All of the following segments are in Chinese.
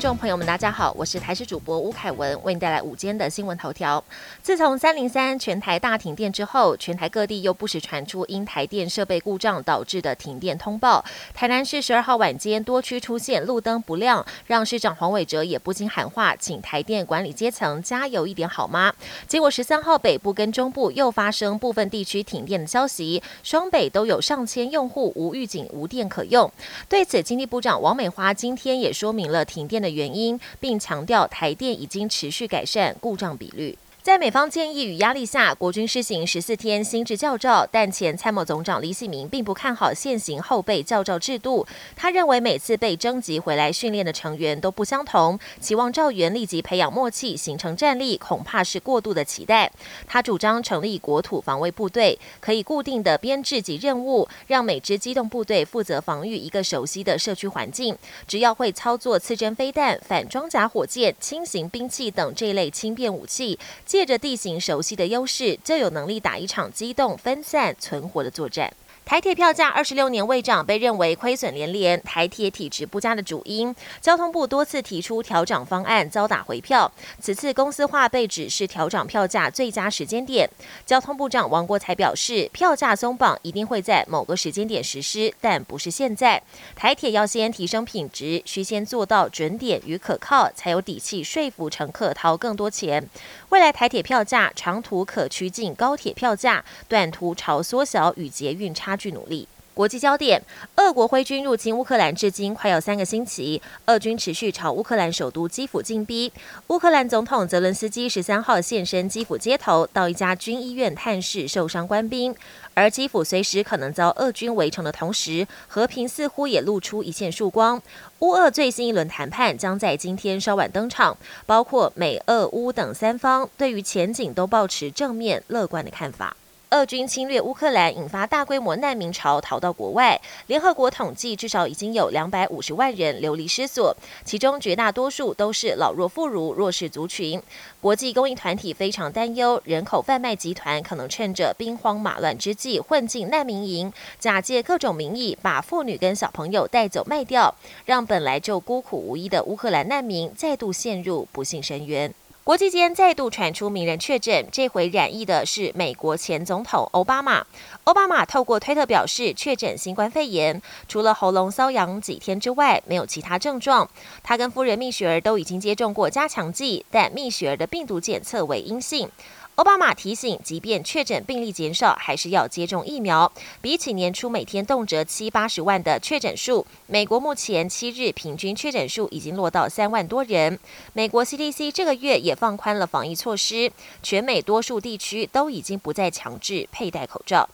众朋友们，大家好，我是台视主播吴凯文，为您带来午间的新闻头条。自从三零三全台大停电之后，全台各地又不时传出因台电设备故障导致的停电通报。台南市十二号晚间多区出现路灯不亮，让市长黄伟哲也不禁喊话，请台电管理阶层加油一点好吗？结果十三号北部跟中部又发生部分地区停电的消息，双北都有上千用户无预警无电可用。对此，经济部长王美花今天也说明了停电的原因，并强调台电已经持续改善故障比率。在美方建议与压力下，国军施行十四天新制教照，但前参谋总长李喜明并不看好现行后备教照制度。他认为每次被征集回来训练的成员都不相同，期望赵员立即培养默契，形成战力，恐怕是过度的期待。他主张成立国土防卫部队，可以固定的编制及任务，让每支机动部队负责防御一个熟悉的社区环境。只要会操作刺针飞弹、反装甲火箭、轻型兵器等这类轻便武器。借着地形熟悉的优势，就有能力打一场机动、分散、存活的作战。台铁票价二十六年未涨，被认为亏损连连，台铁体质不佳的主因。交通部多次提出调整方案，遭打回票。此次公司化被指是调整票价最佳时间点。交通部长王国才表示，票价松绑一定会在某个时间点实施，但不是现在。台铁要先提升品质，需先做到准点与可靠，才有底气说服乘客掏更多钱。未来台铁票价长途可趋近高铁票价，短途朝缩小与捷运差。据努力。国际焦点：俄国挥军入侵乌克兰至今快要三个星期，俄军持续朝乌克兰首都基辅进逼。乌克兰总统泽伦斯基十三号现身基辅街头，到一家军医院探视受伤官兵。而基辅随时可能遭俄军围城的同时，和平似乎也露出一线曙光。乌俄最新一轮谈判将在今天稍晚登场，包括美、俄、乌等三方对于前景都保持正面乐观的看法。俄军侵略乌克兰，引发大规模难民潮，逃到国外。联合国统计，至少已经有两百五十万人流离失所，其中绝大多数都是老弱妇孺、弱势族群。国际公益团体非常担忧，人口贩卖集团可能趁着兵荒马乱之际混进难民营，假借各种名义把妇女跟小朋友带走卖掉，让本来就孤苦无依的乌克兰难民再度陷入不幸深渊。国际间再度传出名人确诊，这回染疫的是美国前总统奥巴马。奥巴马透过推特表示确诊新冠肺炎，除了喉咙瘙痒几天之外，没有其他症状。他跟夫人蜜雪儿都已经接种过加强剂，但蜜雪儿的病毒检测为阴性。奥巴马提醒，即便确诊病例减少，还是要接种疫苗。比起年初每天动辄七八十万的确诊数，美国目前七日平均确诊数已经落到三万多人。美国 CDC 这个月也放宽了防疫措施，全美多数地区都已经不再强制佩戴口罩。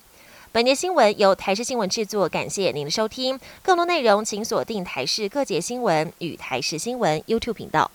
本节新闻由台视新闻制作，感谢您的收听。更多内容请锁定台视各节新闻与台视新闻 YouTube 频道。